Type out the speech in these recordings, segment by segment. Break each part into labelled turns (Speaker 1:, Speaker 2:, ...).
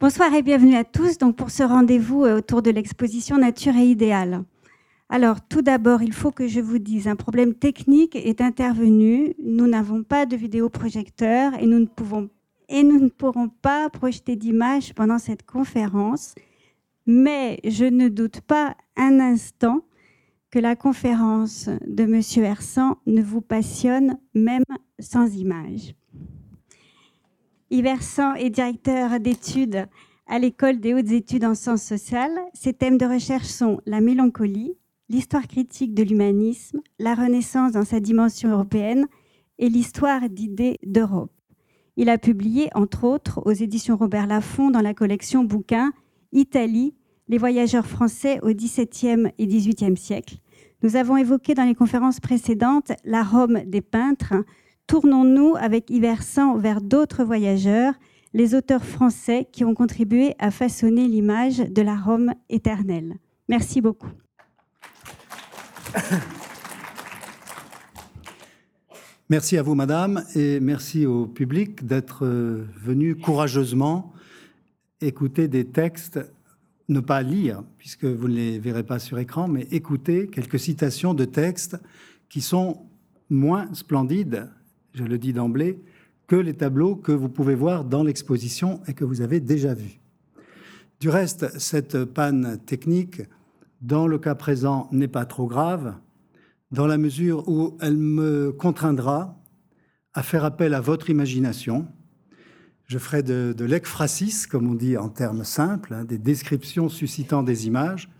Speaker 1: Bonsoir et bienvenue à tous donc pour ce rendez-vous euh, autour de l'exposition Nature et idéal. Alors tout d'abord, il faut que je vous dise, un problème technique est intervenu. Nous n'avons pas de vidéoprojecteur et nous ne et nous ne pourrons pas projeter d'images pendant cette conférence. Mais je ne doute pas un instant que la conférence de M. Hersan ne vous passionne même sans images. Yves est directeur d'études à l'École des hautes études en sciences sociales. Ses thèmes de recherche sont la mélancolie, l'histoire critique de l'humanisme, la Renaissance dans sa dimension européenne et l'histoire d'idées d'Europe. Il a publié, entre autres, aux éditions Robert Laffont dans la collection Bouquins Italie, les voyageurs français au XVIIe et XVIIIe siècle. Nous avons évoqué dans les conférences précédentes la Rome des peintres, tournons-nous avec Iversan vers d'autres voyageurs, les auteurs français qui ont contribué à façonner l'image de la Rome éternelle. Merci beaucoup.
Speaker 2: Merci à vous, Madame, et merci au public d'être euh, venu courageusement écouter des textes, ne pas lire, puisque vous ne les verrez pas sur écran, mais écouter quelques citations de textes qui sont moins splendides je le dis d'emblée, que les tableaux que vous pouvez voir dans l'exposition et que vous avez déjà vus. Du reste, cette panne technique, dans le cas présent, n'est pas trop grave, dans la mesure où elle me contraindra à faire appel à votre imagination. Je ferai de, de comme on dit en termes simples, hein, des descriptions suscitant des images.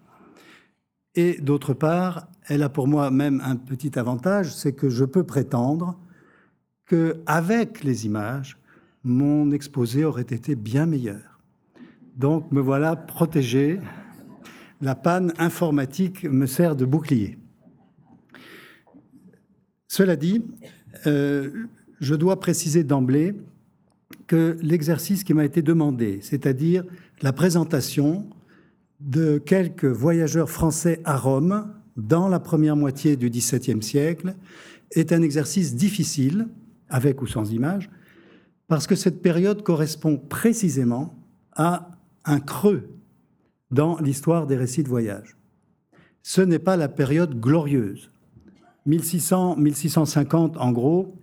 Speaker 2: Et d'autre part, elle a pour moi même un petit avantage, c'est que je peux prétendre avec les images, mon exposé aurait été bien meilleur. Donc me voilà protégé. La panne informatique me sert de bouclier. Cela dit, euh, je dois préciser d'emblée que l'exercice qui m'a été demandé, c'est-à-dire la présentation de quelques voyageurs français à Rome dans la première moitié du XVIIe siècle, est un exercice difficile avec ou sans image, parce que cette période correspond précisément à un creux dans l'histoire des récits de voyage. Ce n'est pas la période glorieuse. 1600-1650, en gros,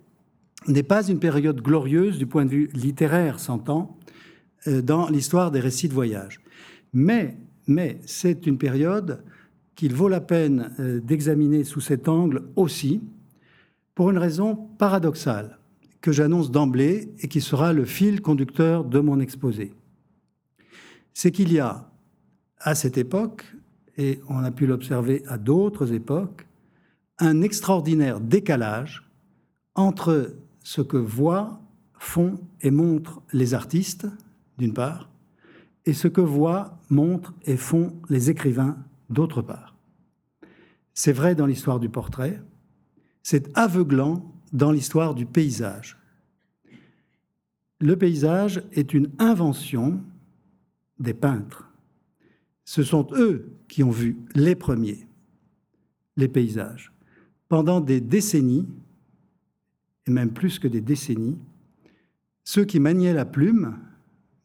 Speaker 2: n'est pas une période glorieuse du point de vue littéraire, s'entend, euh, dans l'histoire des récits de voyage. Mais, mais c'est une période qu'il vaut la peine euh, d'examiner sous cet angle aussi, pour une raison paradoxale que j'annonce d'emblée et qui sera le fil conducteur de mon exposé. C'est qu'il y a, à cette époque, et on a pu l'observer à d'autres époques, un extraordinaire décalage entre ce que voient, font et montrent les artistes, d'une part, et ce que voient, montrent et font les écrivains, d'autre part. C'est vrai dans l'histoire du portrait, c'est aveuglant dans l'histoire du paysage. Le paysage est une invention des peintres. Ce sont eux qui ont vu les premiers, les paysages. Pendant des décennies, et même plus que des décennies, ceux qui maniaient la plume,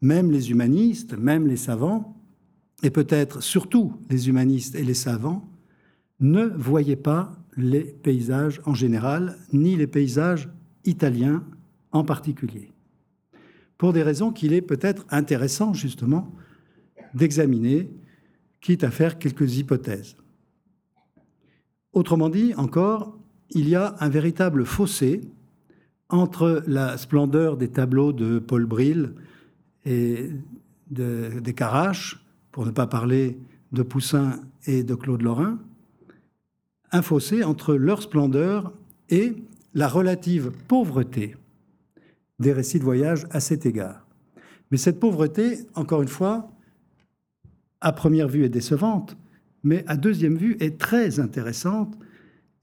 Speaker 2: même les humanistes, même les savants, et peut-être surtout les humanistes et les savants, ne voyaient pas les paysages en général, ni les paysages italiens en particulier. Pour des raisons qu'il est peut-être intéressant justement d'examiner, quitte à faire quelques hypothèses. Autrement dit, encore, il y a un véritable fossé entre la splendeur des tableaux de Paul Bril et des Caraches, pour ne pas parler de Poussin et de Claude Lorrain, un fossé entre leur splendeur et la relative pauvreté des récits de voyage à cet égard. Mais cette pauvreté, encore une fois, à première vue est décevante, mais à deuxième vue est très intéressante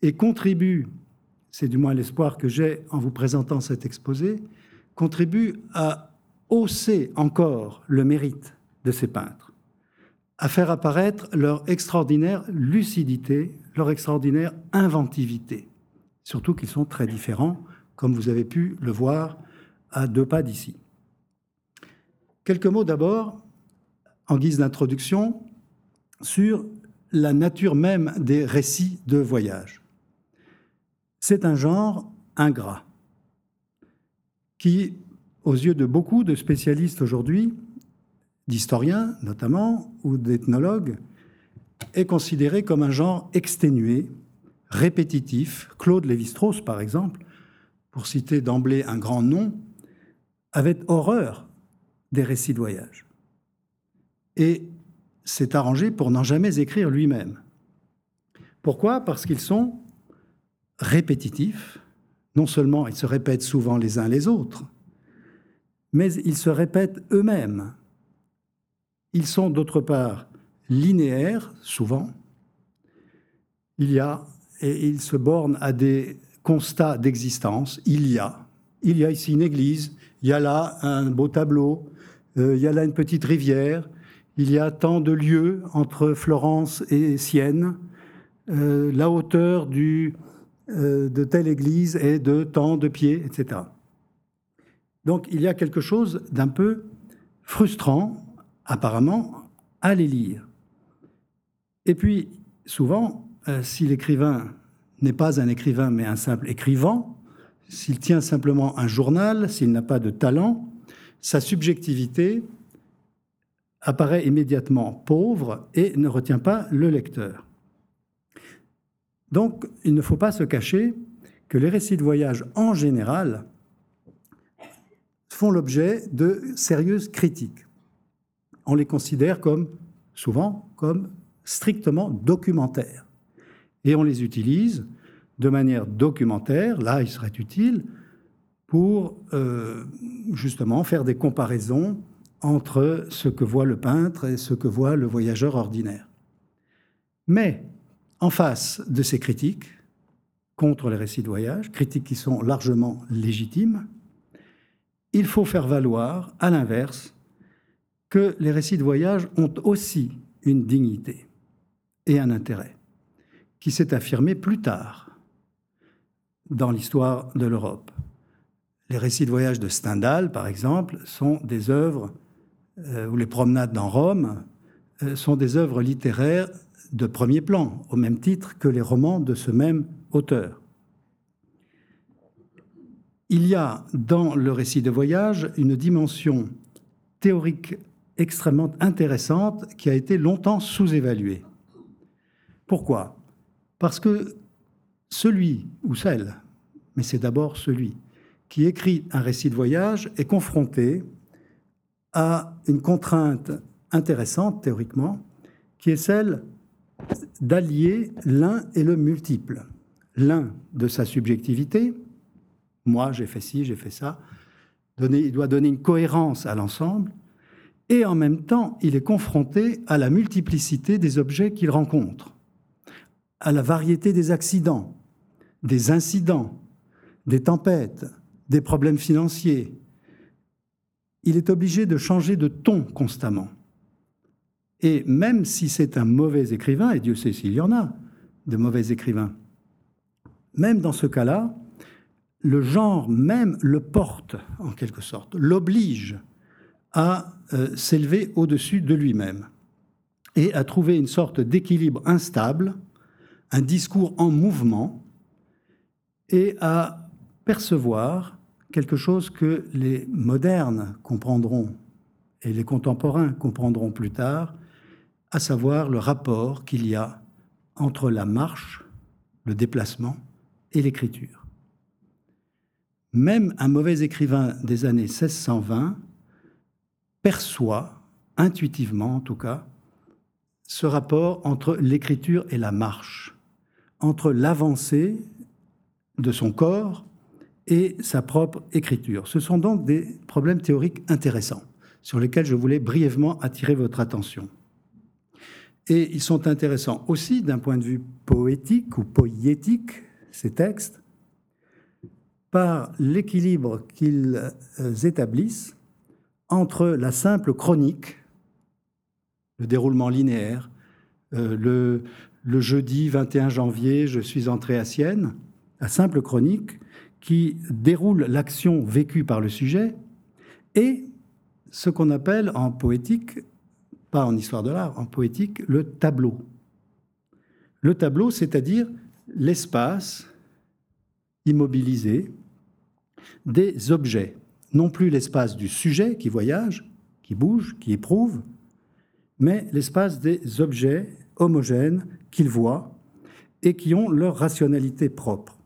Speaker 2: et contribue, c'est du moins l'espoir que j'ai en vous présentant cet exposé, contribue à hausser encore le mérite de ces peintres, à faire apparaître leur extraordinaire lucidité, extraordinaire inventivité. Surtout qu'ils sont très différents, comme vous avez pu le voir à deux pas d'ici. Quelques mots d'abord, en guise d'introduction, sur la nature même des récits de voyage. C'est un genre ingrat qui, aux yeux de beaucoup de spécialistes aujourd'hui, d'historiens notamment, ou d'ethnologues, est considéré comme un genre exténué, répétitif. Claude Lévi-Strauss, par exemple, pour citer d'emblée un grand nom, avait horreur des récits de voyage. Et s'est arrangé pour n'en jamais écrire lui-même. Pourquoi? Parce qu'ils sont répétitifs. Non seulement ils se répètent souvent les uns les autres, mais ils se répètent eux-mêmes. Ils sont d'autre part linéaires, souvent. Il y a, et ils se bornent à des constats d'existence. Il y a. Il y a ici une église, il y a là un beau tableau, euh, il y a là une petite rivière, il y a tant de lieux entre Florence et Sienne, euh, la hauteur du, euh, de telle église est de tant de pieds, etc. Donc il y a quelque chose d'un peu frustrant, apparemment, à les lire. Et puis, souvent, euh, si l'écrivain n'est pas un écrivain, mais un simple écrivant, s'il tient simplement un journal, s'il n'a pas de talent, sa subjectivité apparaît immédiatement pauvre et ne retient pas le lecteur. Donc, il ne faut pas se cacher que les récits de voyage, en général, font l'objet de sérieuses critiques. On les considère comme, souvent, comme strictement documentaires. Et on les utilise de manière documentaire, là il serait utile, pour euh, justement faire des comparaisons entre ce que voit le peintre et ce que voit le voyageur ordinaire. Mais en face de ces critiques contre les récits de voyage, critiques qui sont largement légitimes, il faut faire valoir, à l'inverse, que les récits de voyage ont aussi une dignité et un intérêt, qui s'est affirmé plus tard dans l'histoire de l'Europe. Les récits de voyage de Stendhal, par exemple, sont des œuvres, euh, ou les promenades dans Rome, euh, sont des œuvres littéraires de premier plan, au même titre que les romans de ce même auteur. Il y a dans le récit de voyage une dimension théorique extrêmement intéressante qui a été longtemps sous-évaluée. Pourquoi? Parce que celui ou celle, mais c'est d'abord celui, qui écrit un récit de voyage est confronté à une contrainte intéressante théoriquement, qui est celle d'allier l'un et le multiple. L'un de sa subjectivité, moi j'ai fait ci, j'ai fait ça, il doit donner une cohérence à l'ensemble, et en même temps il est confronté à la multiplicité des objets qu'il rencontre, à la variété des accidents, des incidents, des tempêtes, des problèmes financiers. Il est obligé de changer de ton constamment. Et même si c'est un mauvais écrivain, et Dieu sait s'il y en a de mauvais écrivains, même dans ce cas-là, le genre même le porte, en quelque sorte, l'oblige à euh, s'élever au-dessus de lui-même et à trouver une sorte d'équilibre instable, un discours en mouvement, et à percevoir quelque chose que les modernes comprendront et les contemporains comprendront plus tard, à savoir le rapport qu'il y a entre la marche, le déplacement et l'écriture. Même un mauvais écrivain des années 1620 perçoit, intuitivement en tout cas, ce rapport entre l'écriture et la marche, entre l'avancée de son corps et sa propre écriture. Ce sont donc des problèmes théoriques intéressants sur lesquels je voulais brièvement attirer votre attention. Et ils sont intéressants aussi d'un point de vue poétique ou poétique, ces textes, par l'équilibre qu'ils euh, établissent entre la simple chronique, le déroulement linéaire, euh, le, le, jeudi 21 janvier, je suis entré à Sienne, la simple chronique qui déroule l'action vécue par le sujet, et ce qu'on appelle en poétique, pas en histoire de l'art, en poétique, le tableau. Le tableau, c'est-à-dire l'espace immobilisé des objets, non plus l'espace du sujet qui voyage, qui bouge, qui éprouve, mais l'espace des objets homogènes qu'il voit et qui ont leur rationalité propre.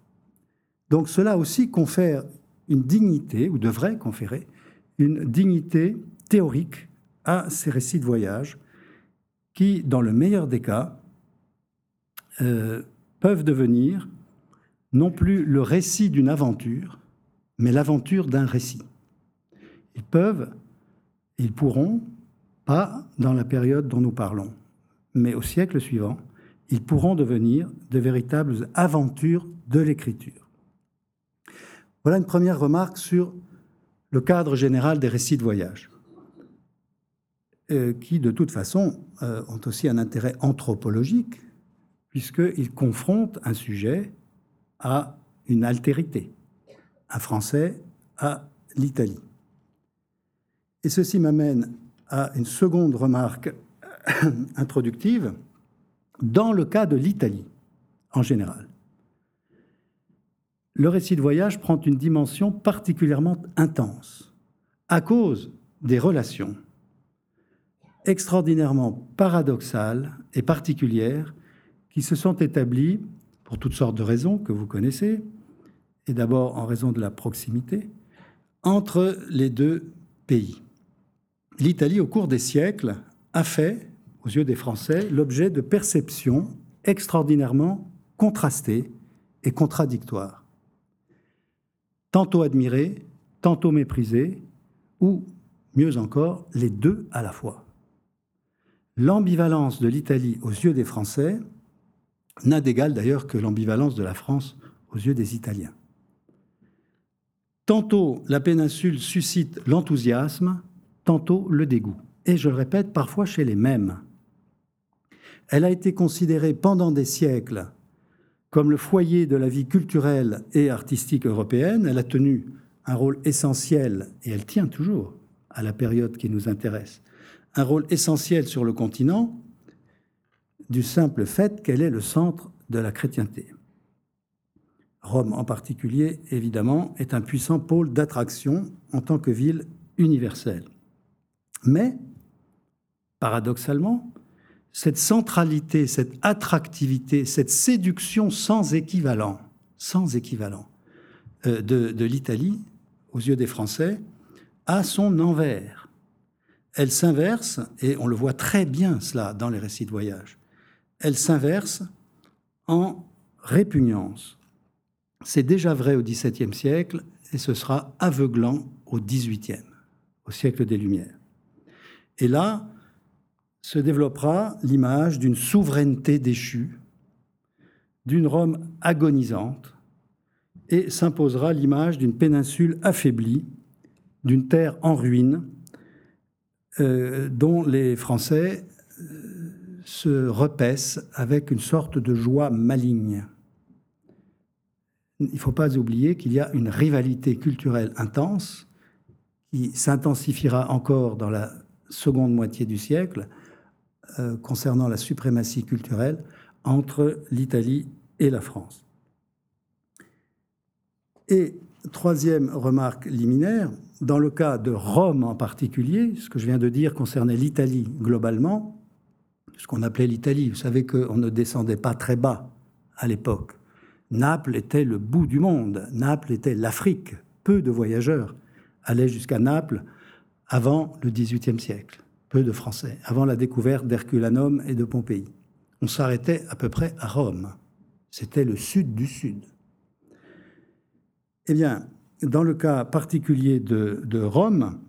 Speaker 2: Donc cela aussi confère une dignité, ou devrait conférer, une dignité théorique à ces récits de voyage qui, dans le meilleur des cas, euh, peuvent devenir non plus le récit d'une aventure, mais l'aventure d'un récit. Ils peuvent, ils pourront, pas dans la période dont nous parlons, mais au siècle suivant, ils pourront devenir de véritables aventures de l'écriture. Voilà une première remarque sur le cadre général des récits de voyage, euh, qui de toute façon euh, ont aussi un intérêt anthropologique, puisqu'ils confrontent un sujet à une altérité, un Français à l'Italie. Et ceci m'amène à une seconde remarque introductive dans le cas de l'Italie en général. Le récit de voyage prend une dimension particulièrement intense à cause des relations extraordinairement paradoxales et particulières qui se sont établies pour toutes sortes de raisons que vous connaissez, et d'abord en raison de la proximité, entre les deux pays. L'Italie, au cours des siècles, a fait, aux yeux des Français, l'objet de perceptions extraordinairement contrastées et contradictoires. Tantôt admirées, tantôt méprisées, ou, mieux encore, les deux à la fois. L'ambivalence de l'Italie aux yeux des Français n'a d'égal d'ailleurs que l'ambivalence de la France aux yeux des Italiens. Tantôt la péninsule suscite l'enthousiasme, tantôt le dégoût, et je le répète, parfois chez les mêmes. Elle a été considérée pendant des siècles comme le foyer de la vie culturelle et artistique européenne. Elle a tenu un rôle essentiel, et elle tient toujours à la période qui nous intéresse, un rôle essentiel sur le continent du simple fait qu'elle est le centre de la chrétienté. Rome en particulier, évidemment, est un puissant pôle d'attraction en tant que ville universelle. Mais, paradoxalement, cette centralité, cette attractivité, cette séduction sans équivalent, sans équivalent euh, de, de l'Italie, aux yeux des Français, a son envers. Elle s'inverse, et on le voit très bien cela dans les récits de voyage, elle s'inverse en répugnance. C'est déjà vrai au XVIIe siècle et ce sera aveuglant au XVIIIe, au siècle des Lumières. Et là se développera l'image d'une souveraineté déchue, d'une Rome agonisante, et s'imposera l'image d'une péninsule affaiblie, d'une terre en ruine, euh, dont les Français euh, se repaissent avec une sorte de joie maligne. Il ne faut pas oublier qu'il y a une rivalité culturelle intense qui s'intensifiera encore dans la seconde moitié du siècle euh, concernant la suprématie culturelle entre l'Italie et la France. Et troisième remarque liminaire, dans le cas de Rome en particulier, ce que je viens de dire concernait l'Italie globalement, ce qu'on appelait l'Italie. Vous savez qu'on ne descendait pas très bas à l'époque. Naples était le bout du monde, Naples était l'Afrique. Peu de voyageurs allaient jusqu'à Naples avant le XVIIIe siècle, peu de Français, avant la découverte d'Herculanum et de Pompéi. On s'arrêtait à peu près à Rome. C'était le sud du sud. Eh bien, dans le cas particulier de, Rome,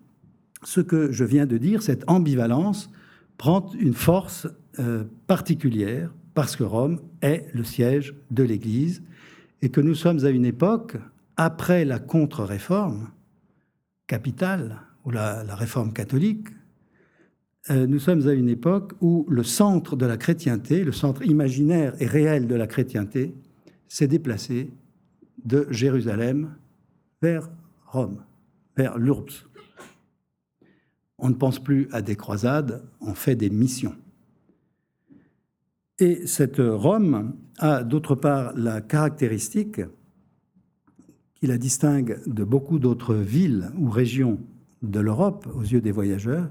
Speaker 2: ce que je viens de dire, cette ambivalence, prend une force euh, particulière parce que Rome est le siège de l'Église et que nous sommes à une époque, après la contre-réforme capitale, ou la, réforme catholique, euh, nous sommes à une époque où le centre de la chrétienté, le centre imaginaire et réel de la chrétienté, s'est déplacé de Jérusalem vers Rome, vers l'Urbs. On ne pense plus à des croisades, on fait des missions. Et cette Rome a d'autre part la caractéristique qui la distingue de beaucoup d'autres villes ou régions de l'Europe aux yeux des voyageurs,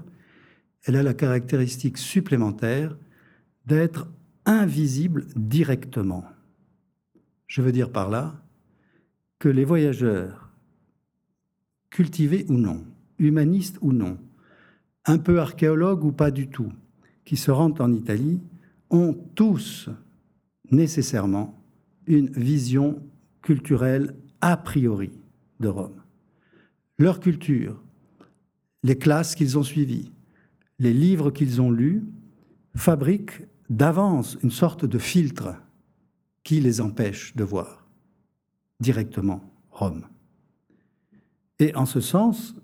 Speaker 2: elle a la caractéristique supplémentaire d'être invisible directement. Je veux dire par là que les voyageurs, cultivés ou non, humanistes ou non, un peu archéologues ou pas du tout, qui se rendent en Italie, ont tous nécessairement une vision culturelle a priori de Rome. Leur culture, les classes qu'ils ont suivies, les livres qu'ils ont lus, fabriquent d'avance une sorte de filtre qui les empêche de voir directement Rome. Et en ce sens,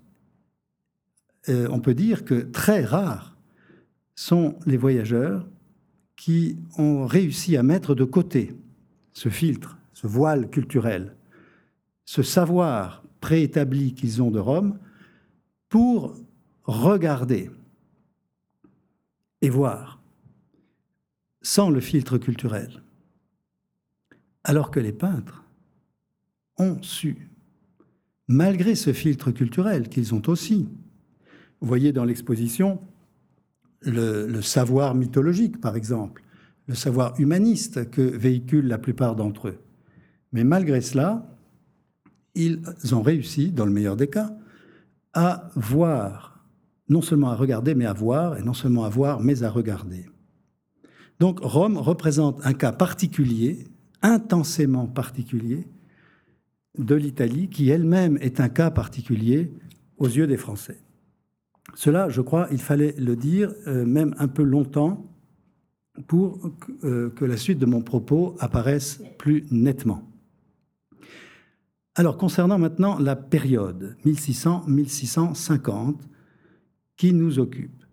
Speaker 2: euh, on peut dire que très rares sont les voyageurs qui ont réussi à mettre de côté ce filtre, ce voile culturel, ce savoir préétabli qu'ils ont de Rome, pour regarder et voir sans le filtre culturel. Alors que les peintres ont su, malgré ce filtre culturel qu'ils ont aussi, vous voyez dans l'exposition, le, savoir mythologique, par exemple, le savoir humaniste que véhiculent la plupart d'entre eux. Mais malgré cela, ils ont réussi, dans le meilleur des cas, à voir, non seulement à regarder, mais à voir, et non seulement à voir, mais à regarder. Donc Rome représente un cas particulier, intensément particulier, de l'Italie, qui elle-même est un cas particulier aux yeux des Français. Cela, je crois, il fallait le dire, euh, même un peu longtemps, pour euh, que la suite de mon propos apparaisse plus nettement. Alors, concernant maintenant la période 1600-1650 nous occupe,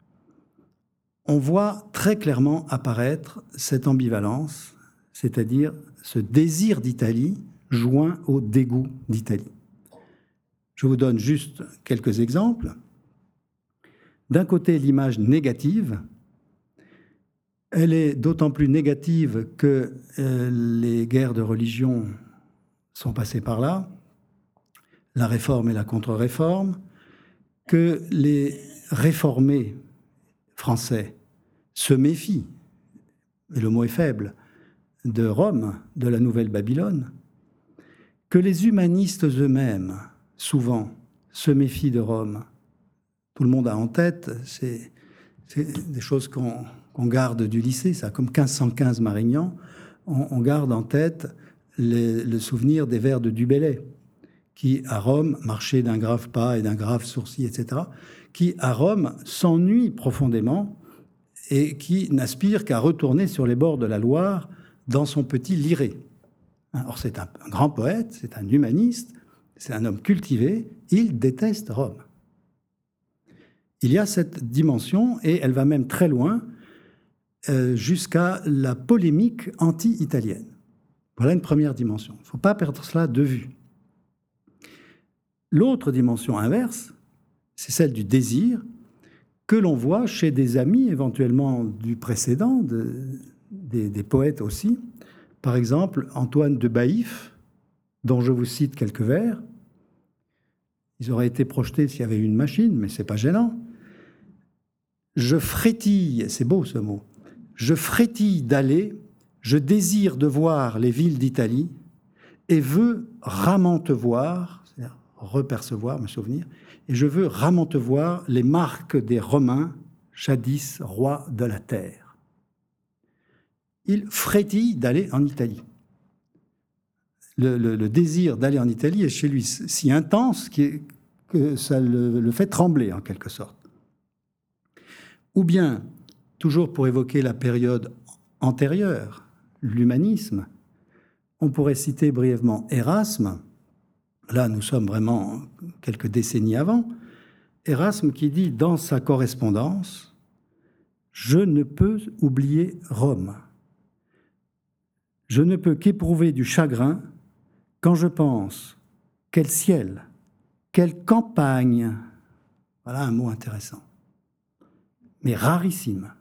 Speaker 2: on voit très clairement apparaître cette ambivalence, c'est-à-dire ce désir d'Italie joint au dégoût d'Italie. Je vous donne juste quelques exemples. D'un côté, l'image négative, elle est d'autant plus négative que euh, les guerres de religion sont passées par là, la réforme et la contre-réforme, que les réformés français se méfient, et le mot est faible, de Rome, de la Nouvelle Babylone, que les humanistes eux-mêmes, souvent, se méfient de Rome, tout le monde a en tête, c'est des choses qu'on garde du lycée, ça, comme 1515 Marignan, on, garde en tête le souvenir des vers de Dubélé, qui à Rome marchait d'un grave pas et d'un grave sourcil, etc., qui à Rome s'ennuie profondément et qui n'aspire qu'à retourner sur les bords de la Loire dans son petit liré. Or, c'est un grand poète, c'est un humaniste, c'est un homme cultivé, il déteste Rome il y a cette dimension et elle va même très loin euh, jusqu'à la polémique anti-italienne. Voilà une première dimension. Il ne faut pas perdre cela de vue. L'autre dimension inverse, c'est celle du désir que l'on voit chez des amis éventuellement du précédent, des, poètes aussi. Par exemple, Antoine de Baïf, dont je vous cite quelques vers. Ils auraient été projetés s'il y avait eu une machine, mais c'est pas gênant. Je frétille, c'est beau ce mot, je frétille d'aller, je désire de voir les villes d'Italie et veux voir, c'est-à-dire repercevoir, me souvenir, et je veux voir les marques des Romains, jadis rois de la terre. Il frétille d'aller en Italie. Le, désir d'aller en Italie est chez lui si intense que ça le fait trembler en quelque sorte. Ou bien, toujours pour évoquer la période antérieure, l'humanisme, on pourrait citer brièvement Erasme. Là, nous sommes vraiment quelques décennies avant. Erasme qui dit dans sa correspondance Je ne peux oublier Rome. Je ne peux qu'éprouver du chagrin quand je pense quel ciel, quelle campagne, voilà un mot intéressant, mais rarissime.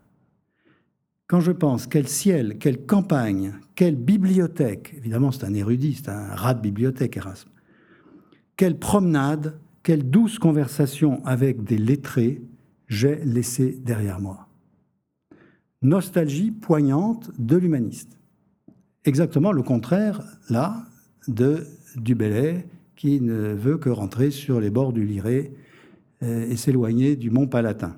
Speaker 2: Quand je pense quel ciel, quelle campagne, quelle bibliothèque, évidemment c'est un érudit, c'est un rat de bibliothèque Erasme, quelle promenade, quelle douce conversation avec des lettrés j'ai laissé derrière moi. Nostalgie poignante de l'humaniste. Exactement le contraire, là, de Dubélé, qui ne veut que rentrer sur les bords du Liré euh, et s'éloigner du mont Palatin.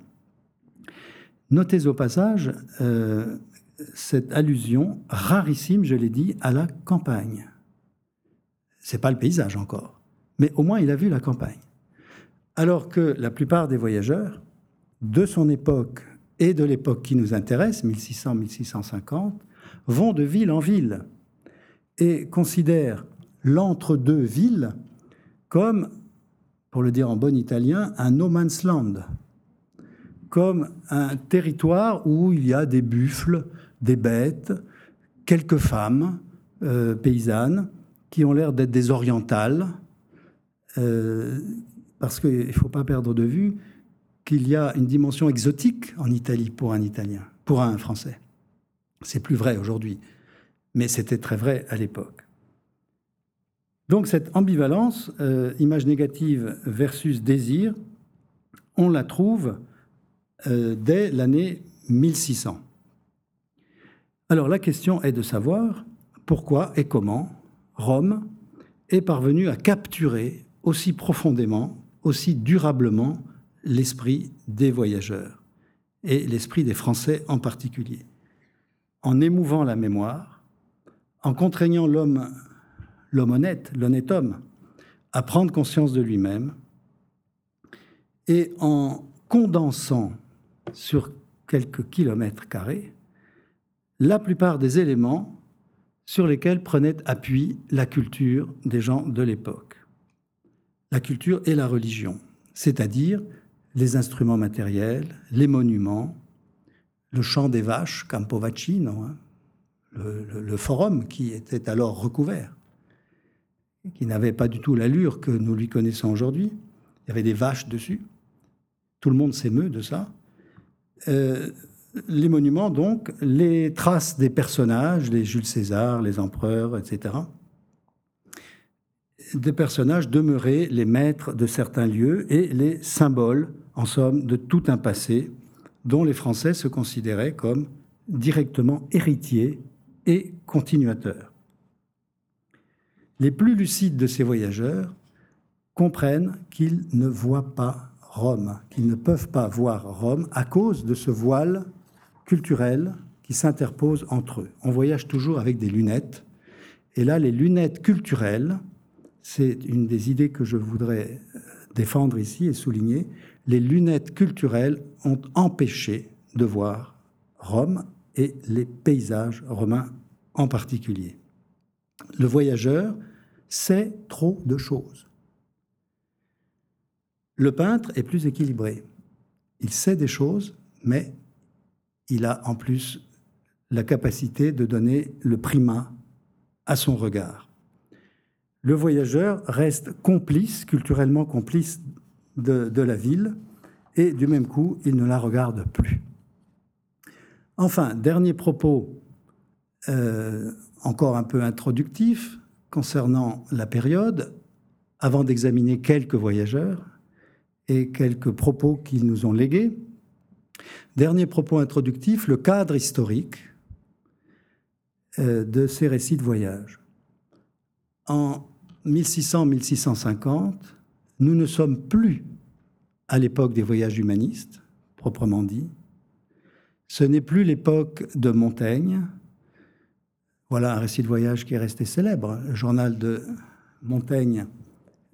Speaker 2: Notez au passage euh, cette allusion rarissime, je l'ai dit, à la campagne. C'est pas le paysage encore, mais au moins il a vu la campagne. Alors que la plupart des voyageurs de son époque et de l'époque qui nous intéresse, 1600-1650, vont de ville en ville et considèrent l'entre-deux villes comme, pour le dire en bon italien, un no man's land, comme un territoire où il y a des buffles, des bêtes, quelques femmes euh, paysannes qui ont l'air d'être des orientales, euh, parce qu'il ne faut pas perdre de vue qu'il y a une dimension exotique en Italie pour un Italien, pour un Français. C'est plus vrai aujourd'hui, mais c'était très vrai à l'époque. Donc cette ambivalence, euh, image négative versus désir, on la trouve euh, dès l'année 1600. Alors la question est de savoir pourquoi et comment Rome est parvenue à capturer aussi profondément, aussi durablement l'esprit des voyageurs et l'esprit des Français en particulier, en émouvant la mémoire, en contraignant l'homme l'homme honnête, l'honnête homme, à prendre conscience de lui-même et en condensant sur quelques kilomètres carrés la plupart des éléments sur lesquels prenait appui la culture des gens de l'époque. La culture et la religion, c'est-à-dire les instruments matériels, les monuments, le chant des vaches, Campo Vaccino, hein, le forum qui était alors recouvert, qui n'avait pas du tout l'allure que nous lui connaissons aujourd'hui. Il y avait des vaches dessus. Tout le monde s'émeut de ça. Euh, les monuments, donc, les traces des personnages, les Jules César, les empereurs, etc. Des personnages demeuraient les maîtres de certains lieux et les symboles, en somme, de tout un passé dont les Français se considéraient comme directement héritiers et continuateurs les plus lucides de ces voyageurs comprennent qu'ils ne voient pas Rome, qu'ils ne peuvent pas voir Rome à cause de ce voile culturel qui s'interpose entre eux. On voyage toujours avec des lunettes, et là, les lunettes culturelles, c'est une des idées que je voudrais euh, défendre ici et souligner, les lunettes culturelles ont empêché de voir Rome et les paysages romains en particulier. Le voyageur sait trop de choses. Le peintre est plus équilibré. Il sait des choses, mais il a en plus la capacité de donner le primat à son regard. Le voyageur reste complice, culturellement complice de, la ville, et du même coup, il ne la regarde plus. Enfin, dernier propos, euh, encore un peu introductif, concernant la période, avant d'examiner quelques voyageurs et quelques propos qu'ils nous ont légués. Dernier propos introductif, le cadre historique euh, de ces récits de voyage. En 1600-1650, nous ne sommes plus à l'époque des voyages humanistes, proprement dit. Ce n'est plus l'époque de Montaigne, voilà un récit de voyage qui est resté célèbre, le journal de Montaigne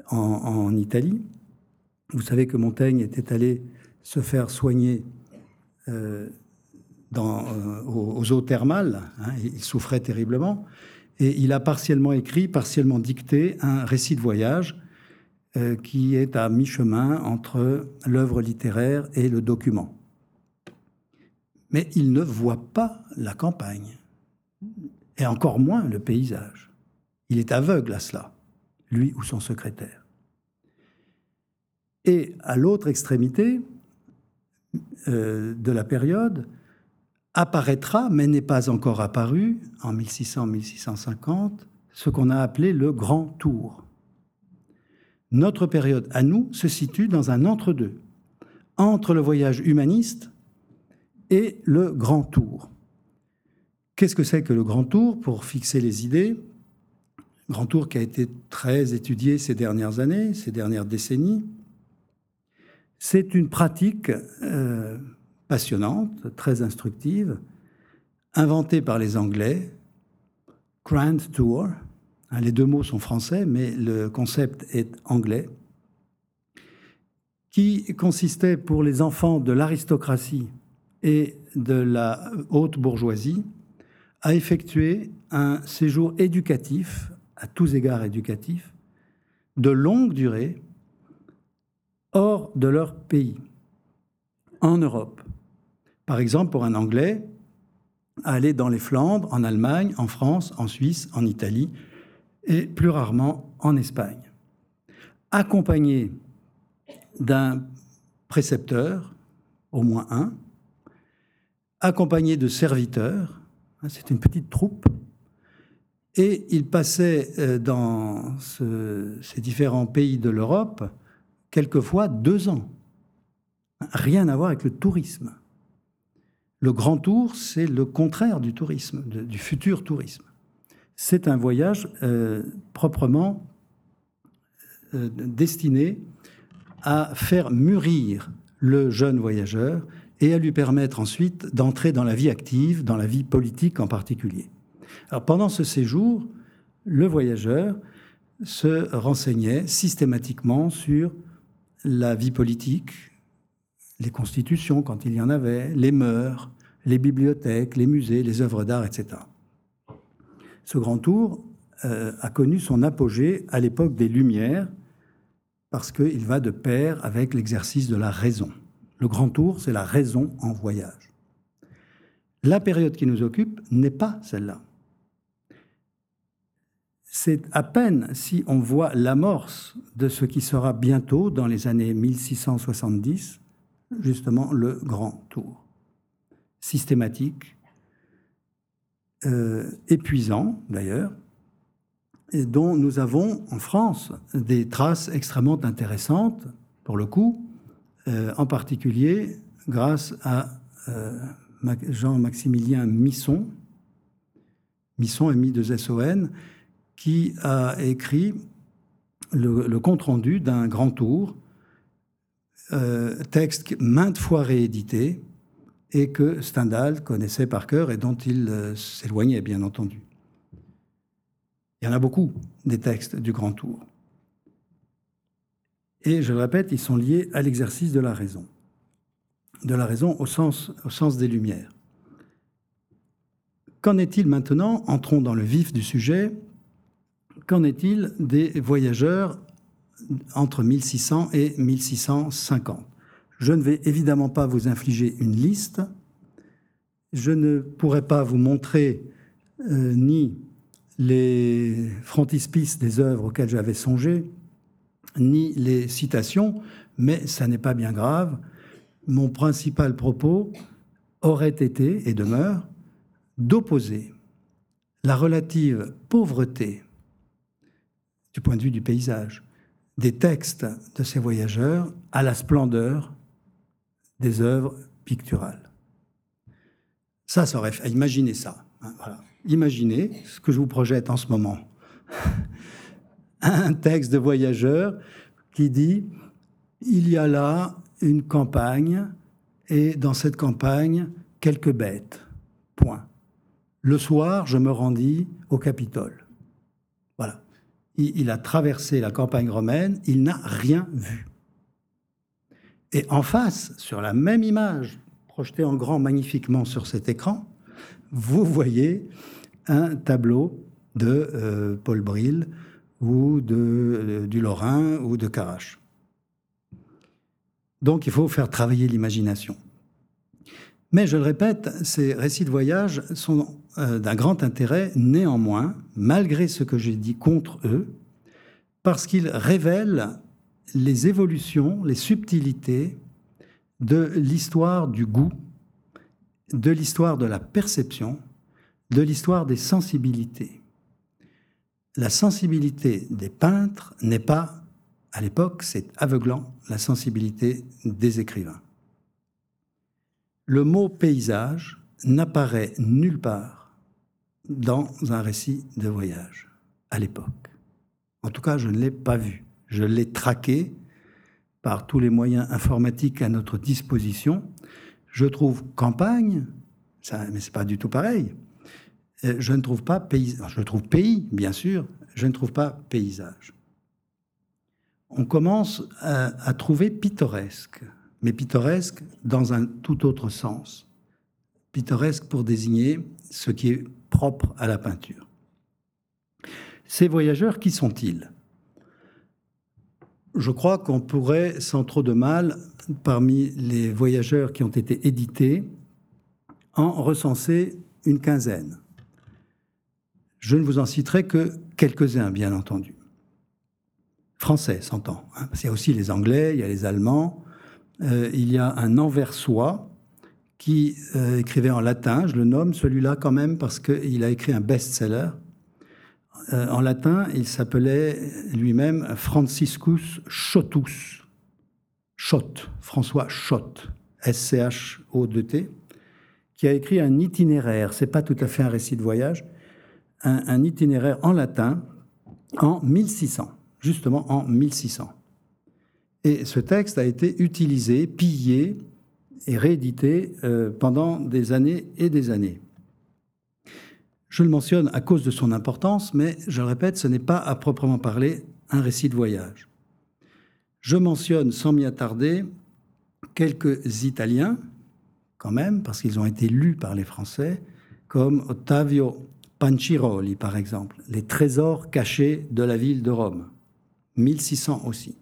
Speaker 2: en, Italie. Vous savez que Montaigne était allé se faire soigner euh, euh, aux, eaux thermales. Hein, il souffrait terriblement. Et il a partiellement écrit, partiellement dicté un récit de voyage euh, qui est à mi-chemin entre l'œuvre littéraire et le document. Mais il ne voit pas la campagne et encore moins le paysage. Il est aveugle à cela, lui ou son secrétaire. Et à l'autre extrémité, de la période apparaîtra, mais n'est pas encore apparu, en 1600-1650, ce qu'on a appelé le Grand Tour. Notre période à nous se situe dans un entre-deux, entre le voyage humaniste et le Grand Tour. Qu'est-ce que c'est que le Grand Tour Pour fixer les idées, Grand Tour qui a été très étudié ces dernières années, ces dernières décennies, c'est une pratique euh, passionnante, très instructive, inventée par les Anglais, Grand Tour. Hein, les deux mots sont français, mais le concept est anglais, qui consistait pour les enfants de l'aristocratie et de la haute bourgeoisie à effectuer un séjour éducatif, à tous égards éducatif, de longue durée, hors de leur pays, en Europe. Par exemple, pour un Anglais, aller dans les Flandres, en Allemagne, en France, en Suisse, en Italie, et plus rarement en Espagne. Accompagné d'un précepteur, au moins un, accompagné de serviteurs, hein, c'est une petite troupe, et il passait euh, dans ces différents pays de l'Europe quelquefois deux ans. Rien à voir avec le tourisme. Le grand tour, c'est le contraire du tourisme, du futur tourisme. C'est un voyage euh, proprement euh, destiné à faire mûrir le jeune voyageur et à lui permettre ensuite d'entrer dans la vie active, dans la vie politique en particulier. Pendant ce séjour, le voyageur se renseignait systématiquement sur la vie politique, les constitutions quand il y en avait, les mœurs, les bibliothèques, les musées, les œuvres d'art, etc. Ce grand tour euh, a connu son apogée à l'époque des Lumières, parce qu'il va de pair avec l'exercice de la raison. Le grand tour, c'est la raison en voyage. La période qui nous occupe n'est pas celle-là. C'est à peine si on voit l'amorce de ce qui sera bientôt, dans les années 1670, justement le grand tour. Systématique, euh, épuisant d'ailleurs, et dont nous avons en France des traces extrêmement intéressantes, pour le coup, euh, en particulier grâce à euh, Jean-Maximilien Misson, Misson mis de S-O-N, qui a écrit le, le compte-rendu d'un grand tour, texte maintes fois réédité, et que Stendhal connaissait par cœur et dont il euh, s'éloignait, bien entendu. Il y en a beaucoup, des textes du Grand Tour. Et je le répète, ils sont liés à l'exercice de la raison. De la raison au sens des Lumières. Qu'en est-il maintenant? Entrons dans le vif du sujet. Qu'en est-il des voyageurs entre 1600 et 1650 je ne vais évidemment pas vous infliger une liste. Je ne pourrai pas vous montrer euh, ni les frontispices des œuvres auxquelles j'avais songé, ni les citations, mais ça n'est pas bien grave. Mon principal propos aurait été et demeure d'opposer la relative pauvreté du point de vue du paysage des textes de ces voyageurs à la splendeur des œuvres picturales. Ça, ça aurait fait. Imaginez ça. Hein, Imaginez ce que je vous projette en ce moment. Un texte de voyageur qui dit il y a là une campagne et dans cette campagne quelques bêtes. Point. Le soir, je me rendis au Capitole. Il a traversé la campagne romaine, il n'a rien vu. Et en face, sur la même image, projetée en grand magnifiquement sur cet écran, vous voyez un tableau de euh, Paul Bril ou de, euh, du Lorrain ou de Carache. Donc il faut faire travailler l'imagination. Mais je le répète, ces récits de voyage sont euh, d'un grand intérêt néanmoins, malgré ce que j'ai dit contre eux, parce qu'ils révèlent les évolutions, les subtilités de l'histoire du goût, de l'histoire de la perception, de l'histoire des sensibilités. La sensibilité des peintres n'est pas, à l'époque, c'est aveuglant, la sensibilité des écrivains. Le mot paysage n'apparaît nulle part dans un récit de voyage à l'époque. En tout cas, je ne l'ai pas vu. Je l'ai traqué par tous les moyens informatiques à notre disposition. Je trouve campagne, ça, mais c'est pas du tout pareil. Euh, je ne trouve pas pays, je trouve pays, bien sûr, je ne trouve pas paysage. On commence à trouver pittoresque, mais pittoresque dans un tout autre sens. Pittoresque pour désigner ce qui est propre à la peinture. Ces voyageurs, qui sont-ils? Je crois qu'on pourrait, sans trop de mal, parmi les voyageurs qui ont été édités, en recenser une quinzaine. Je ne vous en citerai que quelques-uns, bien entendu. Français, s'entend. Hein, parce qu'il y a aussi les Anglais, il y a les Allemands. Euh, il y a un Anversois qui euh, écrivait en latin, je le nomme celui-là quand même parce qu'il a écrit un best-seller. Euh, en latin, il s'appelait lui-même Franciscus Schotus. Schott, François Schott, S-C-H-O-D-T, qui a écrit un itinéraire, c'est pas tout à fait un récit de voyage, un, itinéraire en latin en 1600, justement en 1600. Et ce texte a été utilisé, pillé et réédité euh, pendant des années et des années. Je le mentionne à cause de son importance, mais je le répète, ce n'est pas à proprement parler un récit de voyage. Je mentionne sans m'y attarder quelques Italiens, quand même, parce qu'ils ont été lus par les Français, comme Ottavio Panciroli, par exemple, Les trésors cachés de la ville de Rome, 1600 aussi.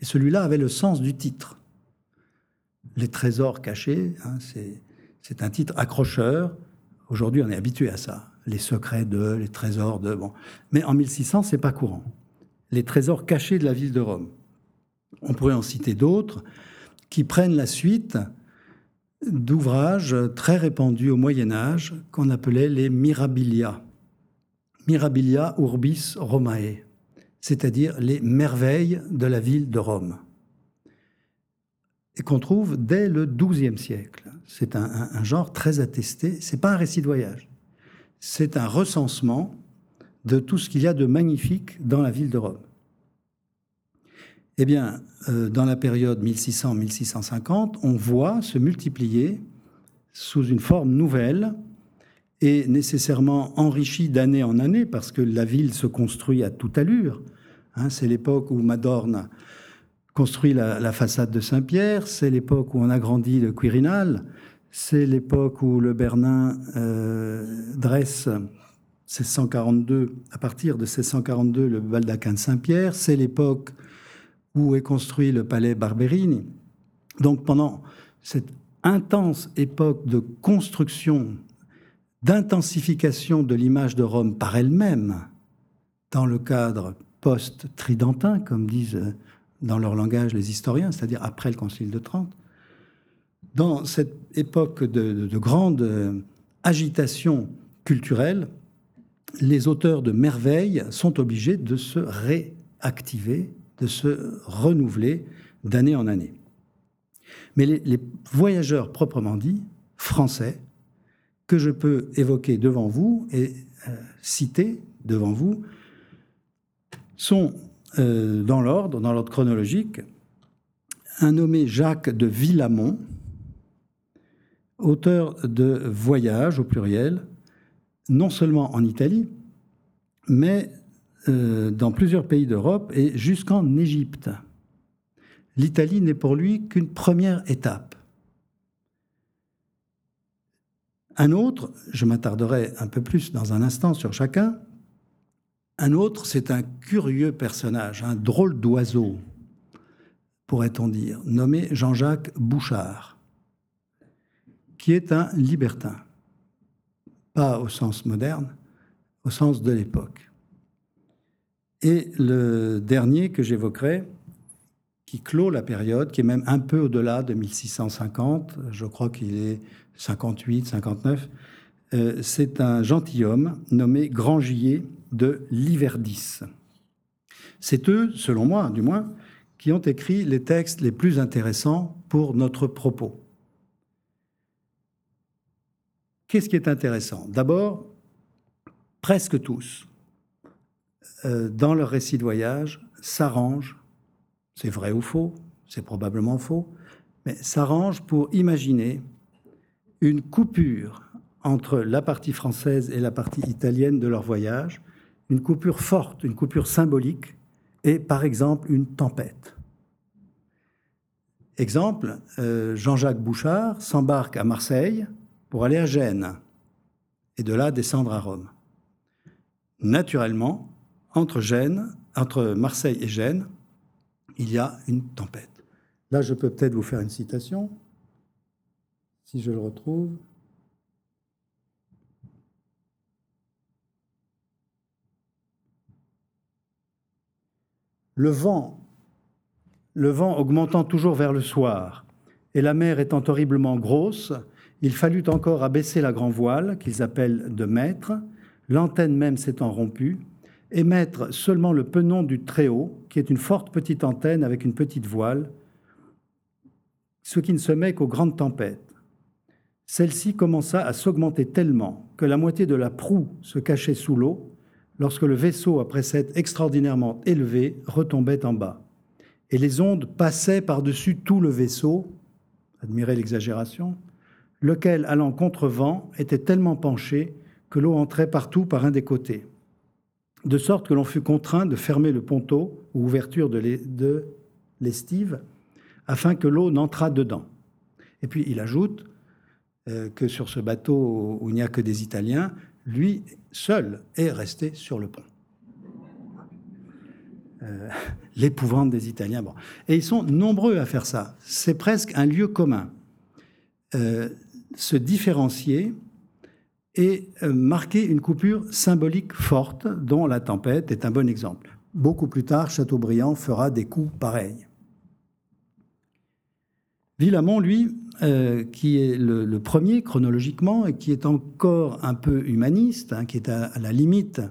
Speaker 2: Et celui-là avait le sens du titre. Les trésors cachés, hein, c'est un titre accrocheur. Aujourd'hui, on est habitué à ça. Les secrets de, les trésors de. Bon. Mais en 1600, c'est pas courant. Les trésors cachés de la ville de Rome. On pourrait en citer d'autres qui prennent la suite d'ouvrages très répandus au Moyen Âge qu'on appelait les mirabilia. Mirabilia urbis Romae, c'est-à-dire les merveilles de la ville de Rome. Et qu'on trouve dès le XIIe siècle. C'est un, genre très attesté. C'est pas un récit de voyage. C'est un recensement de tout ce qu'il y a de magnifique dans la ville de Rome. Eh bien, euh, dans la période 1600-1650, on voit se multiplier sous une forme nouvelle et nécessairement enrichie d'année en année, parce que la ville se construit à toute allure. Hein. c'est l'époque où Madorne construit la, façade de Saint-Pierre, c'est l'époque où on agrandit le Quirinal, c'est l'époque où le Bernin euh, dresse 1642, à partir de 1642, le baldaquin de Saint-Pierre, c'est l'époque où est construit le palais Barberini. Donc pendant cette intense époque de construction, d'intensification de l'image de Rome par elle-même, dans le cadre post-tridentin, comme disent euh, dans leur langage les historiens, c'est-à-dire après le Concile de Trente, dans cette époque de, de grande euh, agitation culturelle, les auteurs de merveilles sont obligés de se réactiver de se renouveler d'année en année. Mais les, voyageurs proprement dits, français, que je peux évoquer devant vous et euh, citer devant vous, sont euh, dans l'ordre, dans l'ordre chronologique, un nommé Jacques de Villamont, auteur de Voyages au pluriel, non seulement en Italie, mais euh, dans plusieurs pays d'Europe et jusqu'en Égypte. L'Italie n'est pour lui qu'une première étape. Un autre, je m'attarderai un peu plus dans un instant sur chacun, un autre, c'est un curieux personnage, un drôle d'oiseau, pourrait-on dire, nommé Jean-Jacques Bouchard, qui est un libertin, pas au sens moderne, au sens de l'époque. Et le dernier que j'évoquerai, qui clôt la période, qui est même un peu au-delà de 1650, je crois qu'il est 58, 59. Euh, c'est un gentilhomme nommé Grangier de Liverdis. C'est eux, selon moi du moins, qui ont écrit les textes les plus intéressants pour notre propos. Qu'est-ce qui est intéressant? D'abord, presque tous, euh, dans leur récit de voyage, s'arrangent, c'est vrai ou faux, c'est probablement faux, mais s'arrangent pour imaginer une coupure entre la partie française et la partie italienne de leur voyage, une coupure forte, une coupure symbolique, et par exemple une tempête. Exemple, euh, Jean-Jacques Bouchard s'embarque à Marseille pour aller à Gênes et de là descendre à Rome. Naturellement, entre Gênes, entre Marseille et Gênes, il y a une tempête. Là, je peux peut-être vous faire une citation, si je le retrouve. Le vent, le vent augmentant toujours vers le soir, et la mer étant horriblement grosse, il fallut encore abaisser la grand-voile, qu'ils appellent de maître, l'antenne même s'étant rompue, et mettre seulement le penon du Très-Haut, qui est une forte petite antenne avec une petite voile, ce qui ne se met qu'aux grandes tempêtes. Celle-ci commença à s'augmenter tellement que la moitié de la proue se cachait sous l'eau, lorsque le vaisseau, après s'être extraordinairement élevé, retombait en bas. Et les ondes passaient par-dessus tout le vaisseau, admirez l'exagération, lequel, allant contre vent, était tellement penché que l'eau entrait partout par un des côtés, de sorte que l'on fut contraint de fermer le ponteau ou ouverture de l'estive afin que l'eau n'entrât dedans. Et puis il ajoute euh, que sur ce bateau où il n'y a que des Italiens, lui seul est resté sur le pont. Euh, l'épouvante des Italiens. Et ils sont nombreux à faire ça. C'est presque un lieu commun. Euh, se différencier et euh, marquer une coupure symbolique forte, dont la tempête est un bon exemple. Beaucoup plus tard, Chateaubriand fera des coups pareils. Villamont, lui, euh, qui est le, premier chronologiquement et qui est encore un peu humaniste, hein, qui est à, la limite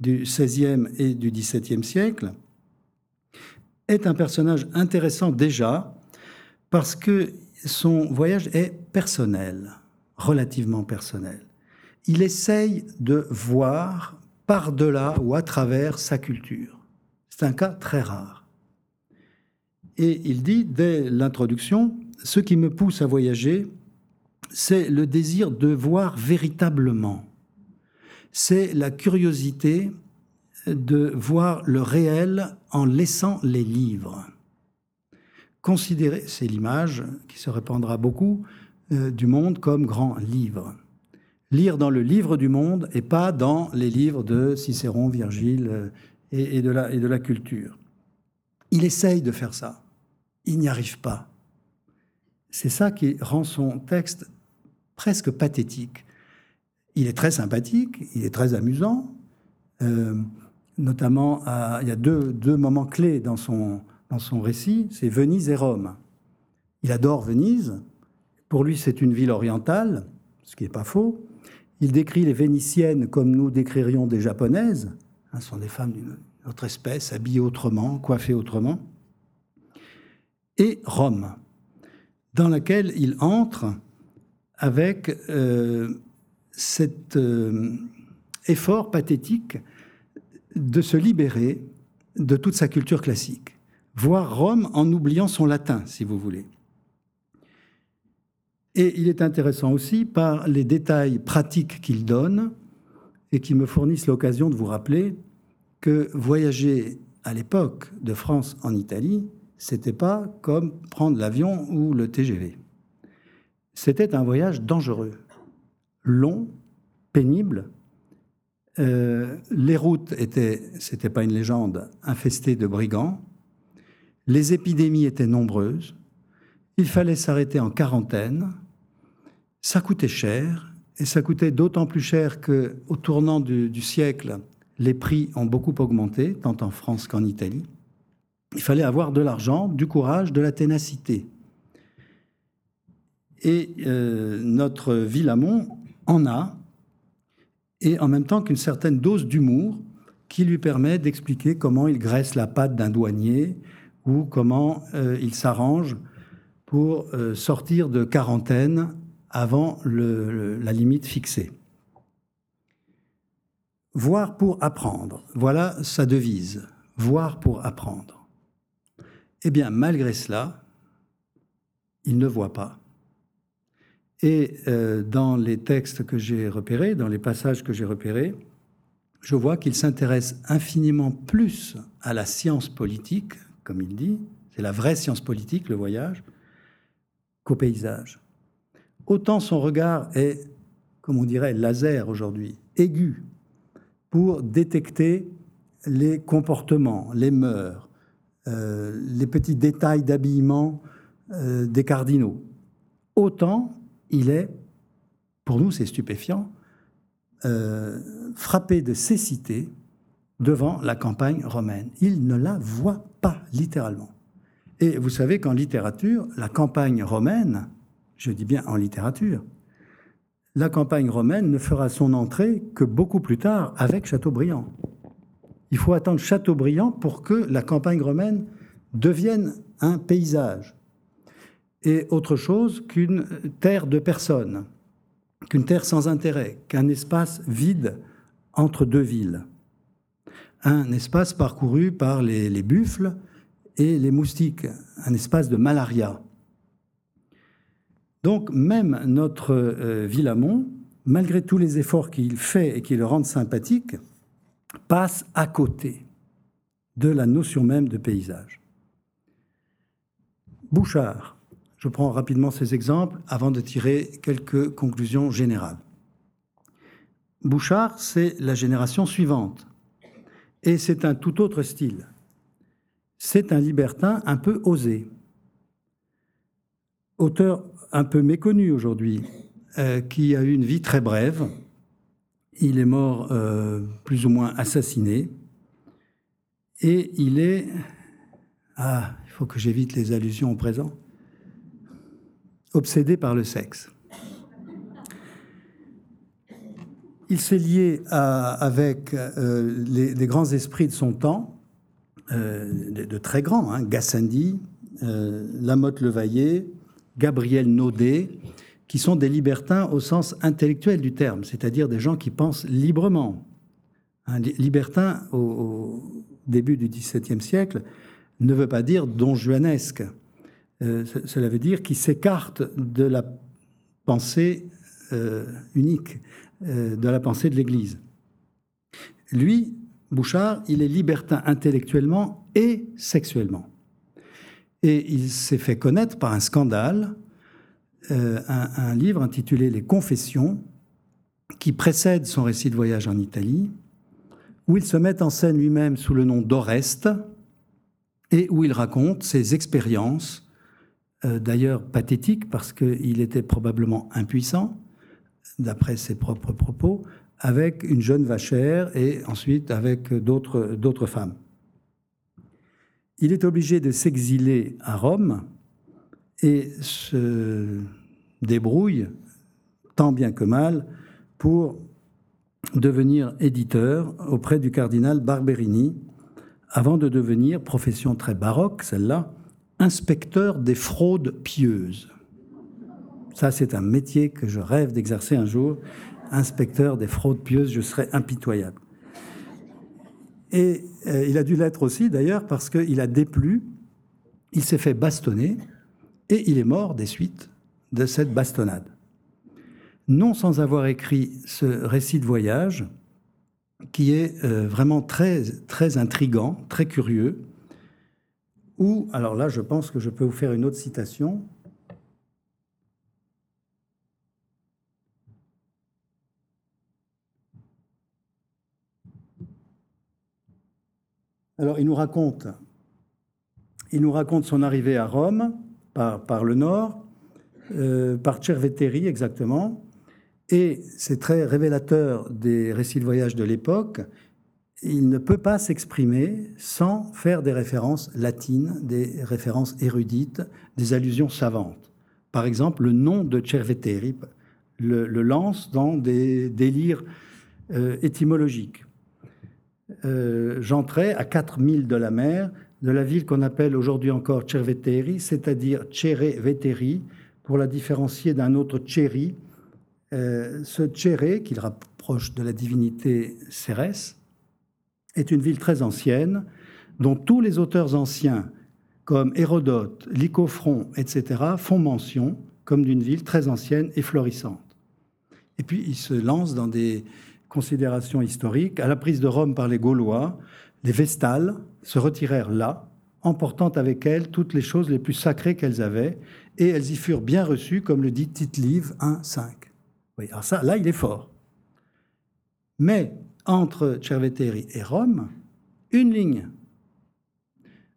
Speaker 2: du XVIe et du XVIIe siècle, est un personnage intéressant déjà parce que son voyage est personnel, relativement personnel. Il essaye de voir par-delà ou à travers sa culture. C'est un cas très rare. Et il dit dès l'introduction, ce qui me pousse à voyager, c'est le désir de voir véritablement. C'est la curiosité de voir le réel en laissant les livres. Considérer, c'est l'image qui se répandra beaucoup, euh, du monde comme grand livre. Lire dans le livre du monde et pas dans les livres de Cicéron, Virgile euh, et, de la, et de la culture. Il essaye de faire ça. Il n'y arrive pas. C'est ça qui rend son texte presque pathétique. Il est très sympathique, il est très amusant. Euh, notamment, il y a deux, moments clés dans son, dans son récit, c'est Venise et Rome. Il adore Venise. Pour lui, c'est une ville orientale, ce qui n'est pas faux. Il décrit les Vénitiennes comme nous décririons des Japonaises. Ce sont des femmes d'une autre espèce, habillées autrement, coiffées autrement. Et Rome, dans laquelle il entre avec euh, cet euh, effort pathétique de se libérer de toute sa culture classique voir Rome en oubliant son latin, si vous voulez. Et il est intéressant aussi par les détails pratiques qu'il donne et qui me fournissent l'occasion de vous rappeler que voyager à l'époque de France en Italie, c'était pas comme prendre l'avion ou le TGV. C'était un voyage dangereux, long, pénible. Euh, les routes étaient, c'était pas une légende, infestées de brigands. Les épidémies étaient nombreuses. Il fallait s'arrêter en quarantaine. Ça coûtait cher, et ça coûtait d'autant plus cher qu'au tournant du, siècle, les prix ont beaucoup augmenté, tant en France qu'en Italie. Il fallait avoir de l'argent, du courage, de la ténacité. Et euh, notre Villamont en a, et en même temps qu'une certaine dose d'humour qui lui permet d'expliquer comment il graisse la patte d'un douanier ou comment euh, il s'arrange pour euh, sortir de quarantaine avant la limite fixée. Voir pour apprendre, voilà sa devise, voir pour apprendre. Eh bien, malgré cela, il ne voit pas. Et euh, dans les textes que j'ai repérés, dans les passages que j'ai repérés, je vois qu'il s'intéresse infiniment plus à la science politique, comme il dit, c'est la vraie science politique, le voyage, qu'au paysage. Autant son regard est, comme on dirait, laser aujourd'hui, aigu, pour détecter les comportements, les mœurs, euh, les petits détails d'habillement euh, des cardinaux. Autant il est, pour nous c'est stupéfiant, euh, frappé de cécité devant la campagne romaine. Il ne la voit pas littéralement. Et vous savez qu'en littérature, la campagne romaine, je dis bien en littérature, la campagne romaine ne fera son entrée que beaucoup plus tard avec Chateaubriand. Il faut attendre Chateaubriand pour que la campagne romaine devienne un paysage et autre chose qu'une terre de personnes, qu'une terre sans intérêt, qu'un espace vide entre deux villes, un espace parcouru par les, buffles et les moustiques, un espace de malaria. Donc même notre euh, Villamont, malgré tous les efforts qu'il fait et qui le rendent sympathique, passe à côté de la notion même de paysage. Bouchard, je prends rapidement ces exemples avant de tirer quelques conclusions générales. Bouchard, c'est la génération suivante. Et c'est un tout autre style. C'est un libertin un peu osé. Auteur un peu méconnu aujourd'hui, euh, qui a eu une vie très brève. Il est mort euh, plus ou moins assassiné. Et il est... Ah, il faut que j'évite les allusions au présent obsédé par le sexe. Il s'est lié avec euh, les, grands esprits de son temps, euh, de, très grands, hein, Gassendi, Lamotte Levaillé, Gabriel Naudet, qui sont des libertins au sens intellectuel du terme, c'est-à-dire des gens qui pensent librement. Libertin, au, début du XVIIe siècle, ne veut pas dire don juanesque. Euh, cela veut dire qu'il s'écarte de la pensée euh, unique, euh, de la pensée de l'Église. Lui, Bouchard, il est libertin intellectuellement et sexuellement. Et il s'est fait connaître par un scandale, un, livre intitulé Les Confessions, qui précède son récit de voyage en Italie, où il se met en scène lui-même sous le nom d'Oreste, et où il raconte ses expériences euh, d'ailleurs pathétique parce qu'il était probablement impuissant, d'après ses propres propos, avec une jeune vachère et ensuite avec d'autres femmes. Il est obligé de s'exiler à Rome et se débrouille, tant bien que mal, pour devenir éditeur auprès du cardinal Barberini, avant de devenir, profession très baroque celle-là, inspecteur des fraudes pieuses. Ça, c'est un métier que je rêve d'exercer un jour. Inspecteur des fraudes pieuses, je serais impitoyable. Et euh, il a dû l'être aussi, d'ailleurs, parce qu'il a déplu, il s'est fait bastonner, et il est mort des suites de cette bastonnade. Non sans avoir écrit ce récit de voyage, qui est euh, vraiment très, très intrigant, très curieux, ou, alors là, je pense que je peux vous faire une autre citation. Alors, il nous raconte, il nous raconte son arrivée à Rome par, le nord, euh, par Cerveteri exactement, et c'est très révélateur des récits de voyage de l'époque. il ne peut pas s'exprimer sans faire des références latines, des références érudites, des allusions savantes. Par exemple, le nom de Cerveteri le, lance dans des délires euh, étymologiques. Euh, J'entrais à 4000 de la mer, de la ville qu'on appelle aujourd'hui encore Cerveteri, c'est-à-dire Cerveteri, pour la différencier d'un autre Ceri. Euh, ce Cere, qu'il rapproche de la divinité Cérès, est une ville très ancienne, dont tous les auteurs anciens, comme Hérodote, Lycophron, etc., font mention comme d'une ville très ancienne et florissante. Et puis il se lance dans des considérations historiques. À la prise de Rome par les Gaulois, les Vestales se retirèrent là, emportant avec elles toutes les choses les plus sacrées qu'elles avaient, et elles y furent bien reçues, comme le dit Tite-Live 1.5. Oui, alors ça, là, il est fort. Mais entre Cerveteri et Rome, une ligne.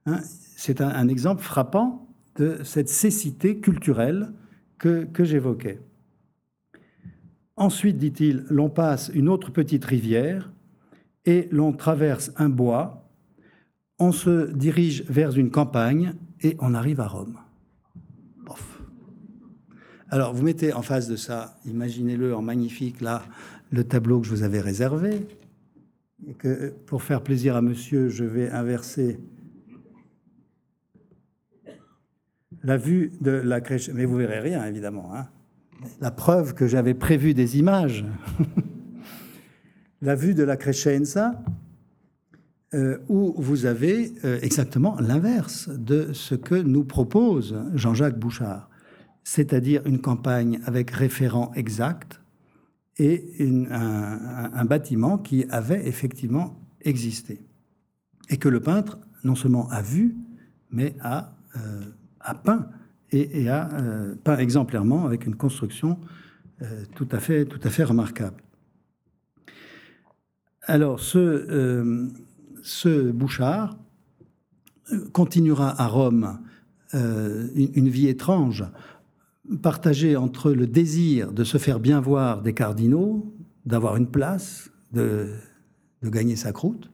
Speaker 2: Hein, c'est un, exemple frappant de cette cécité culturelle que j'évoquais. Ensuite, dit-il, l'on passe une autre petite rivière et l'on traverse un bois, on se dirige vers une campagne et on arrive à Rome. Alors, vous mettez en face de ça, imaginez-le en magnifique, là, le tableau que je vous avais réservé. Et que pour faire plaisir à monsieur, je vais inverser la vue de la crèche. Mais vous verrez rien, évidemment. Hein. la preuve que j'avais prévu des images. la vue de la Crescenza, euh, où vous avez euh, exactement l'inverse de ce que nous propose Jean-Jacques Bouchard, c'est-à-dire une campagne avec référent exact, et un, bâtiment qui avait effectivement existé. Et que le peintre, non seulement a vu, mais a, euh, a peint, et, a euh, peint exemplairement avec une construction tout, à fait, tout à fait remarquable. Alors, ce, ce Bouchard continuera à Rome une vie étrange partagé entre le désir de se faire bien voir des cardinaux, d'avoir une place, de, gagner sa croûte,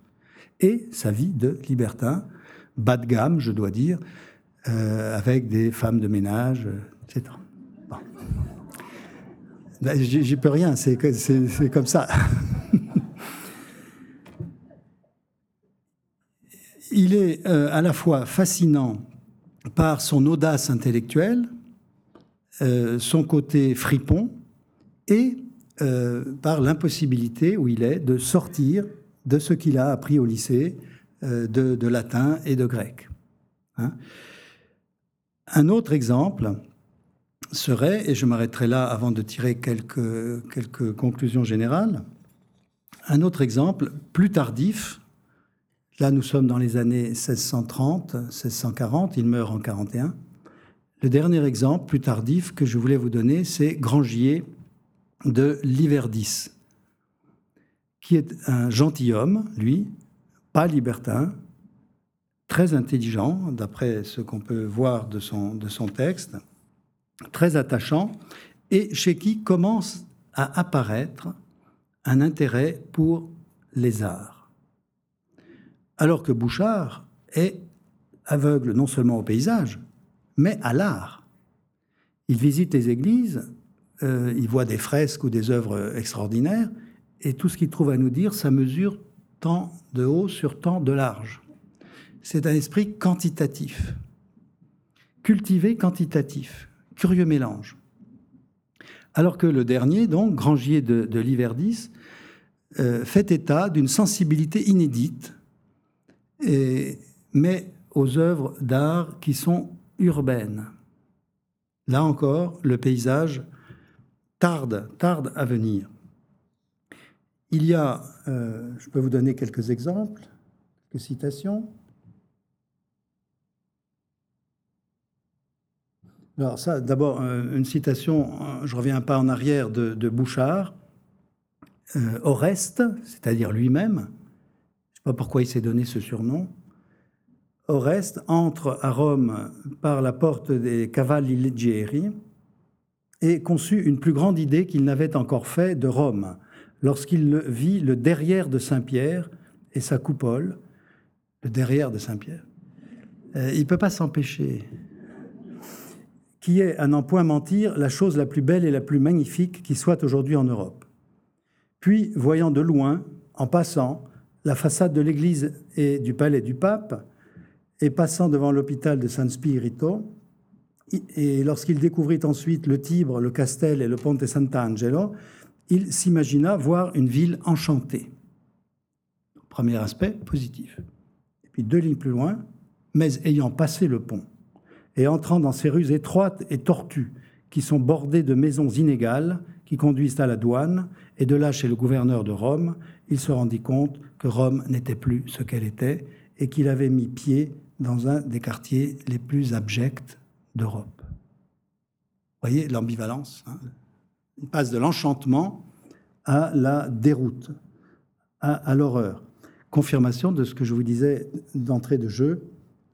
Speaker 2: et sa vie de libertin, bas de gamme, je dois dire, euh, avec des femmes de ménage, etc. Bon. J'y peux rien, c'est comme ça. Il est euh, à la fois fascinant par son audace intellectuelle, euh, son côté fripon et euh, par l'impossibilité où il est de sortir de ce qu'il a appris au lycée de, latin et de grec. Hein. Un autre exemple serait, et je m'arrêterai là avant de tirer quelques conclusions générales, un autre exemple plus tardif, là nous sommes dans les années 1630, 1640, il meurt en 41, le dernier exemple, plus tardif, que je voulais vous donner, c'est Grangier de Liverdis, qui est un gentilhomme, lui, pas libertin, très intelligent, d'après ce qu'on peut voir de son, de son texte, très attachant, et chez qui commence à apparaître un intérêt pour les arts. Alors que Bouchard est aveugle non seulement au paysage, mais à l'art. Il visite les églises, euh, il voit des fresques ou des œuvres extraordinaires, et tout ce qu'il trouve à nous dire, ça mesure tant de haut sur tant de large. C'est un esprit quantitatif, cultivé quantitatif, curieux mélange. Alors que le dernier, donc, Grangier de, de Liverdis, euh, fait état d'une sensibilité inédite, mais aux œuvres d'art qui sont urbaine. Là encore, le paysage tarde, tarde à venir. Il y a, euh, je peux vous donner quelques exemples, quelques citations. Alors ça, d'abord, euh, une citation, euh, je reviens pas en arrière, de, Bouchard. Oreste, c'est-à-dire lui-même, pas pourquoi il s'est donné ce surnom, Oreste entre à Rome par la porte des Cavalli Leggeri et conçut une plus grande idée qu'il n'avait encore fait de Rome lorsqu'il vit le derrière de Saint-Pierre et sa coupole, le derrière de Saint-Pierre, euh, il ne peut pas s'empêcher. Qui est, à n'en point mentir, la chose la plus belle et la plus magnifique qui soit aujourd'hui en Europe. Puis, voyant de loin, en passant, la façade de l'église et du palais du pape, et passant devant l'hôpital de San Spirito, et lorsqu'il découvrit ensuite le Tibre, le Castel et le Ponte Sant'Angelo, il s'imagina voir une ville enchantée. Premier aspect positif. Et puis deux lignes plus loin, mais ayant passé le pont et entrant dans ces rues étroites et tortues qui sont bordées de maisons inégales qui conduisent à la douane, et de là chez le gouverneur de Rome, il se rendit compte Rome n'était plus ce qu'elle était et qu'il avait mis pied dans un des quartiers les plus abjects d'Europe. Vous voyez l'ambivalence hein? Il passe de l'enchantement à la déroute, à l'horreur. Confirmation de ce que je vous disais d'entrée de jeu,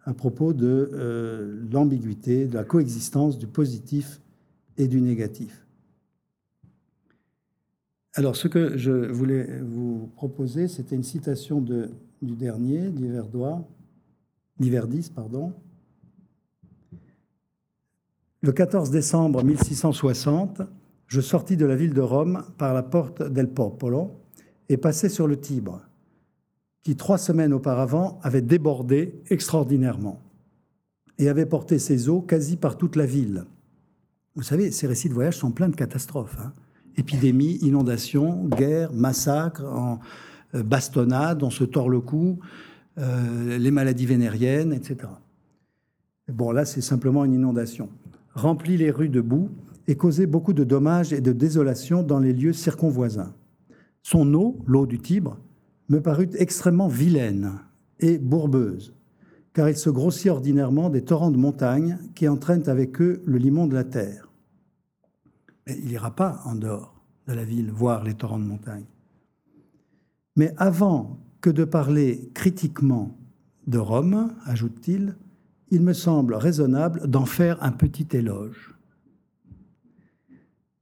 Speaker 2: à propos de euh, l'ambiguïté, de la coexistence du positif et du négatif. Alors, ce que je voulais vous proposer, c'était une citation du dernier, d'Hiverdis, pardon. Le 14 décembre 1660, je sortis de la ville de Rome par la porte del Popolo et passai sur le Tibre qui trois semaines auparavant avait débordé extraordinairement et avait porté ses eaux quasi par toute la ville. Vous savez, ces récits de voyage sont pleins de catastrophes. Hein. Épidémies, inondations, guerres, massacres, en euh, bastonnades, on se tord le cou, euh, les maladies vénériennes, etc. Bon, là, c'est simplement une inondation. Remplit les rues de boue et causait beaucoup de dommages et de désolations dans les lieux circonvoisins. Son eau, l'eau du Tibre, me parut extrêmement vilaine et bourbeuse, car il se grossit ordinairement des torrents de montagne qui entraînent avec eux le limon de la terre. Il n'ira pas en dehors de la ville voir les torrents de montagne. Mais avant que de parler critiquement de Rome, ajoute-t-il, il me semble raisonnable d'en faire un petit éloge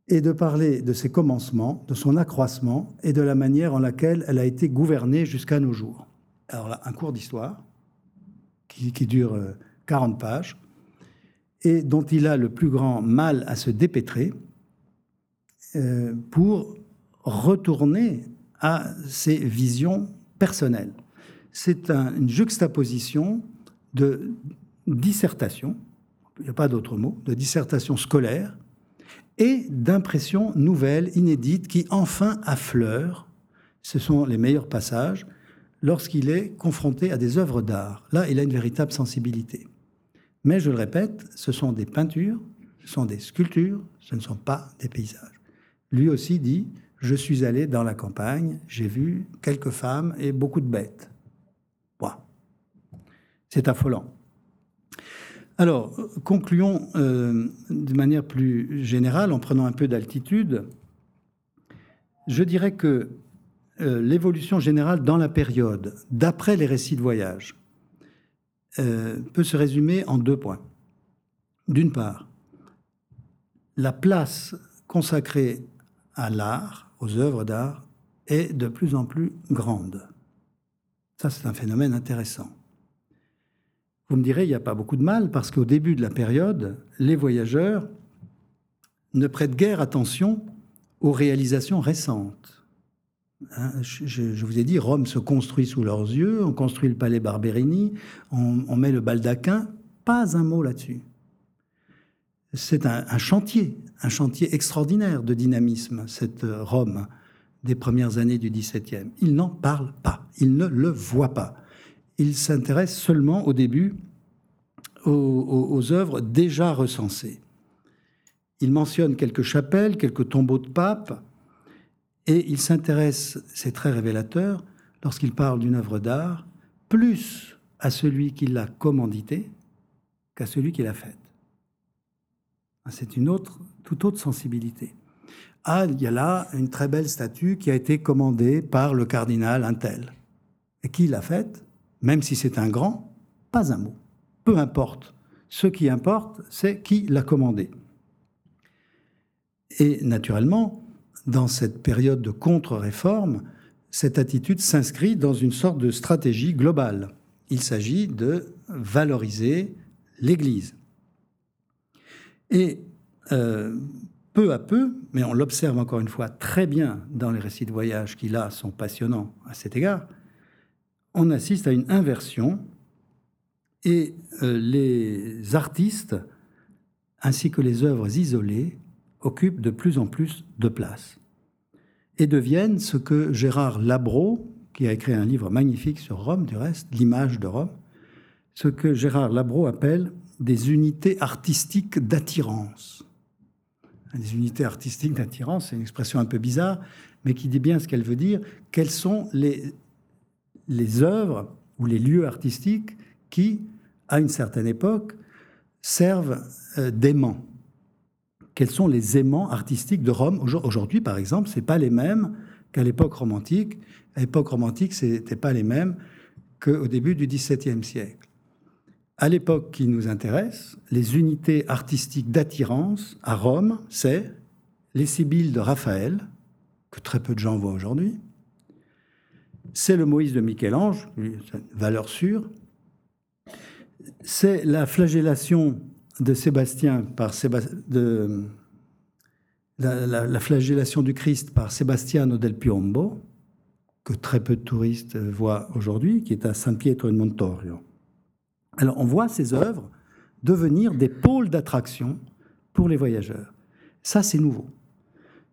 Speaker 2: et de parler de ses commencements, de son accroissement et de la manière en laquelle elle a été gouvernée jusqu'à nos jours. Alors là, un cours d'histoire qui, dure 40 euh, pages et dont il a le plus grand mal à se dépêtrer euh, pour retourner à ses visions personnelles. C'est une juxtaposition de dissertation, il n'y a pas d'autre mot, de dissertation scolaire et d'impressions nouvelles, inédites, qui enfin affleurent. Ce sont les meilleurs passages lorsqu'il est confronté à des œuvres d'art. Là, il a une véritable sensibilité. Mais je le répète, ce sont des peintures, ce sont des sculptures, ce ne sont pas des paysages. Lui aussi dit, je suis allé dans la campagne, j'ai vu quelques femmes et beaucoup de bêtes. C'est affolant. Alors, concluons euh, de manière plus générale en prenant un peu d'altitude. Je dirais que euh, l'évolution générale dans la période, d'après les récits de voyage, euh, peut se résumer en deux points. D'une part, la place consacrée à l'art, aux œuvres d'art, est de plus en plus grande. Ça, c'est un phénomène intéressant. Vous me direz, il n'y a pas beaucoup de mal, parce qu'au début de la période, les voyageurs ne prêtent guère attention aux réalisations récentes. Hein, je, vous ai dit, Rome se construit sous leurs yeux, on construit le palais Barberini, on, met le baldaquin, pas un mot là-dessus. C'est un, un, chantier, un chantier extraordinaire de dynamisme, cette Rome des premières années du XVIIe. Ils n'en parlent pas, ils ne le voient pas il s'intéresse seulement au début aux, œuvres déjà recensées. Il mentionne quelques chapelles, quelques tombeaux de papes, et il s'intéresse, c'est très révélateur, lorsqu'il parle d'une œuvre d'art, plus à celui qui l'a commandité qu'à celui qui l'a faite. Ah, c'est une autre, toute autre sensibilité. Ah, il y a là une très belle statue qui a été commandée par le cardinal Intel. Et qui l'a faite même si c'est un grand, pas un mot. Peu importe. Ce qui importe, c'est qui l'a commandé. Et naturellement, dans cette période de contre-réforme, cette attitude s'inscrit dans une sorte de stratégie globale. Il s'agit de valoriser l'Église. Et euh, peu à peu, mais on l'observe encore une fois très bien dans les récits de voyage qui là sont passionnants à cet égard, on assiste à une inversion et euh, les artistes ainsi que les œuvres isolées occupent de plus en plus de place et deviennent ce que Gérard Labro, qui a écrit un livre magnifique sur Rome du reste, l'image de Rome, ce que Gérard Labro appelle des unités artistiques d'attirance. Des unités artistiques d'attirance, c'est une expression un peu bizarre, mais qui dit bien ce qu'elle veut dire. Quelles sont les, les œuvres ou les lieux artistiques qui, à une certaine époque, servent euh, d'aimants? Quels sont les aimants artistiques de Rome Aujourd'hui, par exemple, ce pas les mêmes qu'à l'époque romantique. À l'époque romantique, ce n'était pas les mêmes qu'au début du XVIIe siècle. À l'époque qui nous intéresse, les unités artistiques d'attirance à Rome, c'est les Sibylles de Raphaël, que très peu de gens voient aujourd'hui. C'est le Moïse de Michel-Ange, valeur sûre. C'est la flagellation de Sébastien par flagellation du Christ par Sebastiano del Piombo, que très peu de touristes voient aujourd'hui, qui est à San Pietro in Montorio. Alors on voit ces œuvres devenir des pôles d'attraction pour les voyageurs. Ça, c'est nouveau.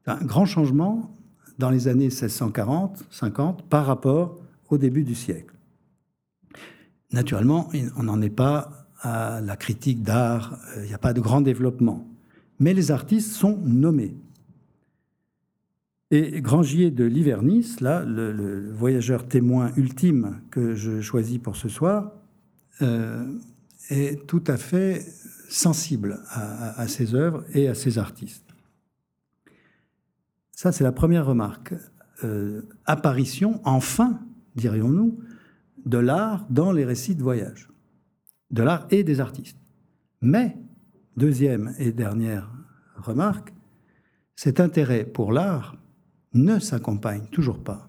Speaker 2: Un grand changement dans les années 1640-50 par rapport au début du siècle. Naturellement, on n'en est pas à la critique d'art, il n'y a pas de grand développement. Mais les artistes sont nommés. Et Grangier de Livernis, là, le, voyageur témoin ultime que je choisis pour ce soir, est tout à fait sensible à, ses œuvres et à ses artistes. Ça, c'est la première remarque. Euh, apparition, enfin, dirions-nous, de l'art dans les récits de voyage. De l'art et des artistes. Mais, deuxième et dernière remarque, cet intérêt pour l'art ne s'accompagne toujours pas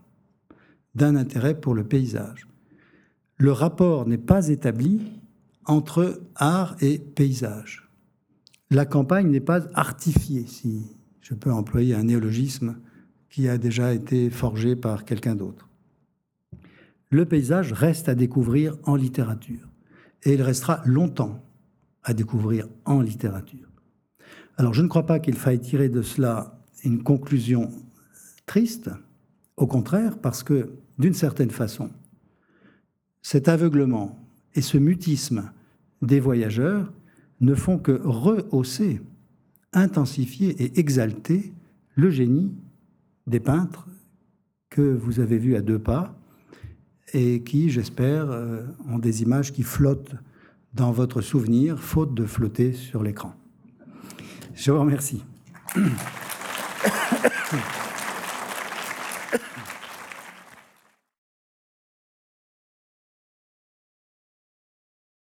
Speaker 2: d'un intérêt pour le paysage le rapport n'est pas établi entre art et paysage. La campagne n'est pas artifiée, si je peux employer un néologisme qui a déjà été forgé par quelqu'un d'autre. Le paysage reste à découvrir en littérature, et il restera longtemps à découvrir en littérature. Alors je ne crois pas qu'il faille tirer de cela une conclusion triste, au contraire, parce que d'une certaine façon, cet aveuglement et ce mutisme des voyageurs ne font que rehausser, intensifier et exalter le génie des peintres que vous avez vus à deux pas et qui, j'espère, euh, ont des images qui flottent dans votre souvenir, faute de flotter sur l'écran. Je vous remercie.